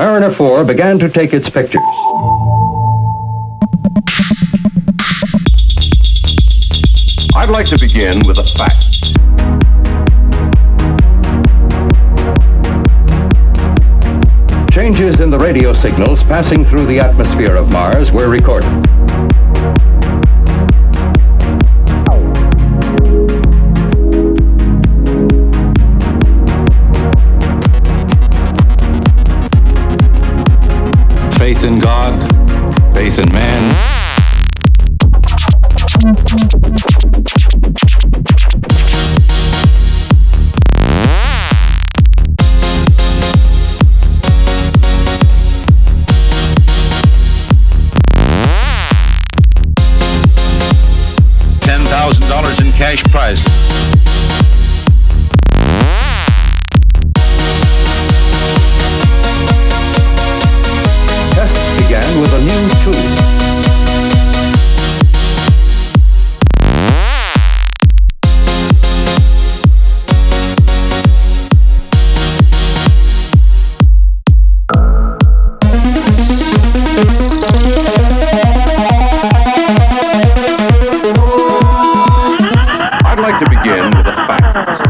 Mariner 4 began to take its pictures. I'd like to begin with a fact. Changes in the radio signals passing through the atmosphere of Mars were recorded. Faith in God, faith in man. $10,000 in cash prizes. Bye.